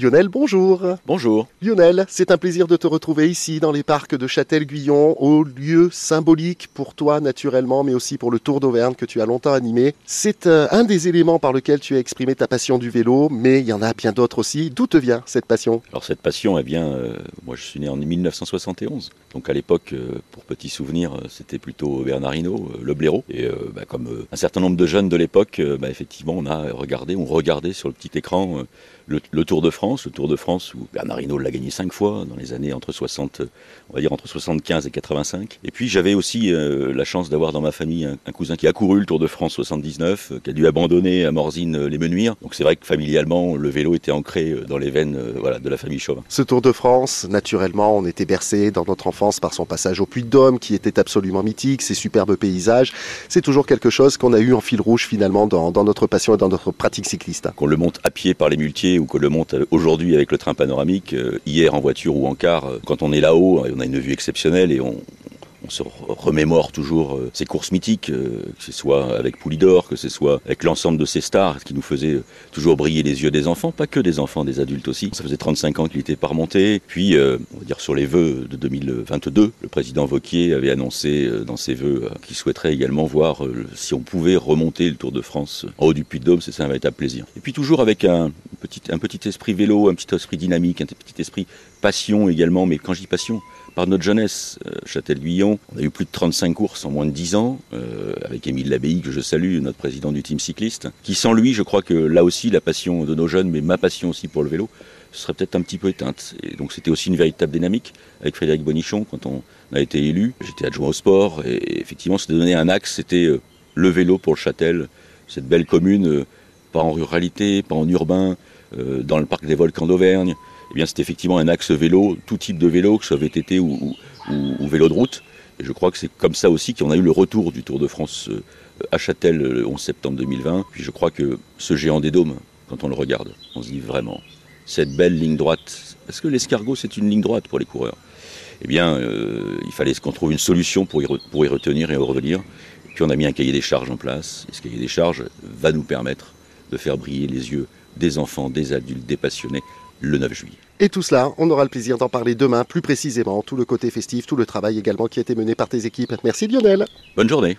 Lionel, bonjour. Bonjour. Lionel, c'est un plaisir de te retrouver ici dans les parcs de Châtel-Guyon, au lieu symbolique pour toi naturellement, mais aussi pour le Tour d'Auvergne que tu as longtemps animé. C'est euh, un des éléments par lequel tu as exprimé ta passion du vélo, mais il y en a bien d'autres aussi. D'où te vient cette passion? Alors cette passion, elle vient, euh, moi je suis né en 1971, donc à l'époque, euh, pour petit souvenir, c'était plutôt Bernard Hinault, euh, le blaireau. Et bah, comme un certain nombre de jeunes de l'époque, bah, effectivement, on a regardé, on regardait sur le petit écran le, le Tour de France, le Tour de France où Bernard Hinault l'a gagné cinq fois dans les années entre 60, euh, on va dire entre 75 et 85. Et puis j'avais aussi euh, la chance d'avoir dans ma famille un, un cousin qui a couru le Tour de France 79, euh, qui a dû abandonner à Morzine euh, les Menuires. Donc c'est vrai que familialement, le vélo était ancré dans les veines voilà, de la famille Chauvin. Ce Tour de France, naturellement, on était bercé dans notre enfance par son passage au Puy-de-Dôme, qui était absolument mythique, ses superbes paysages. C'est toujours quelque chose qu'on a eu en fil rouge finalement dans, dans notre passion et dans notre pratique cycliste. qu'on le monte à pied par les muletiers ou qu'on le monte euh, aujourd'hui avec le train panoramique, euh, hier en voiture ou en car, euh, quand on est là-haut, on a une vue exceptionnelle et on, se re- remémore toujours euh, ces courses mythiques, que ce soit avec Poulidor, que ce soit avec l'ensemble de ces stars, qui nous faisait euh, toujours briller les yeux des enfants, pas que des enfants, des adultes aussi. Ça faisait 35 ans qu'il était pas remonté. Puis, on va dire sur les vœux de 2022, le président Vauquier avait annoncé dans ses vœux qu'il souhaiterait également voir si on pouvait remonter le Tour de France en haut du Puy-de-Dôme, c'est un véritable plaisir. Et puis toujours avec un un petit esprit vélo, un petit esprit dynamique, un petit esprit passion également, mais quand je dis passion, par notre jeunesse, euh, Châtel-Guyon, on a eu plus de 35 courses en moins de 10 ans, euh, avec Émile Labbaye, que je salue, notre président du team cycliste, qui sans lui, je crois que là aussi, la passion de nos jeunes, mais ma passion aussi pour le vélo, serait peut-être un petit peu éteinte. Et donc c'était aussi une véritable dynamique avec Frédéric Bonichon quand on a été élu. J'étais adjoint au sport et effectivement, c'était donné un axe, c'était euh, le vélo pour le Châtel, cette belle commune, pas en ruralité, pas en urbain, dans le parc des volcans d'Auvergne. Eh bien, c'est effectivement un axe vélo, tout type de vélo, que ce soit VTT ou, vélo de route. Et je crois que c'est comme ça aussi qu'on a eu le retour du Tour de France euh, à Châtel le 11 septembre 2020. Puis je crois que ce géant des dômes, quand on le regarde, on se dit vraiment, cette belle ligne droite, est-ce que l'escargot c'est une ligne droite pour les coureurs? Eh bien, euh, il fallait qu'on trouve une solution pour y, pour y retenir et revenir. Et puis on a mis un cahier des charges en place. Et ce cahier des charges va nous permettre de faire briller les yeux des enfants, des adultes, des passionnés le 9 juillet. Et tout cela, on aura le plaisir d'en parler demain, plus précisément, tout le côté festif, tout le travail également qui a été mené par tes équipes. Merci Lionel. Bonne journée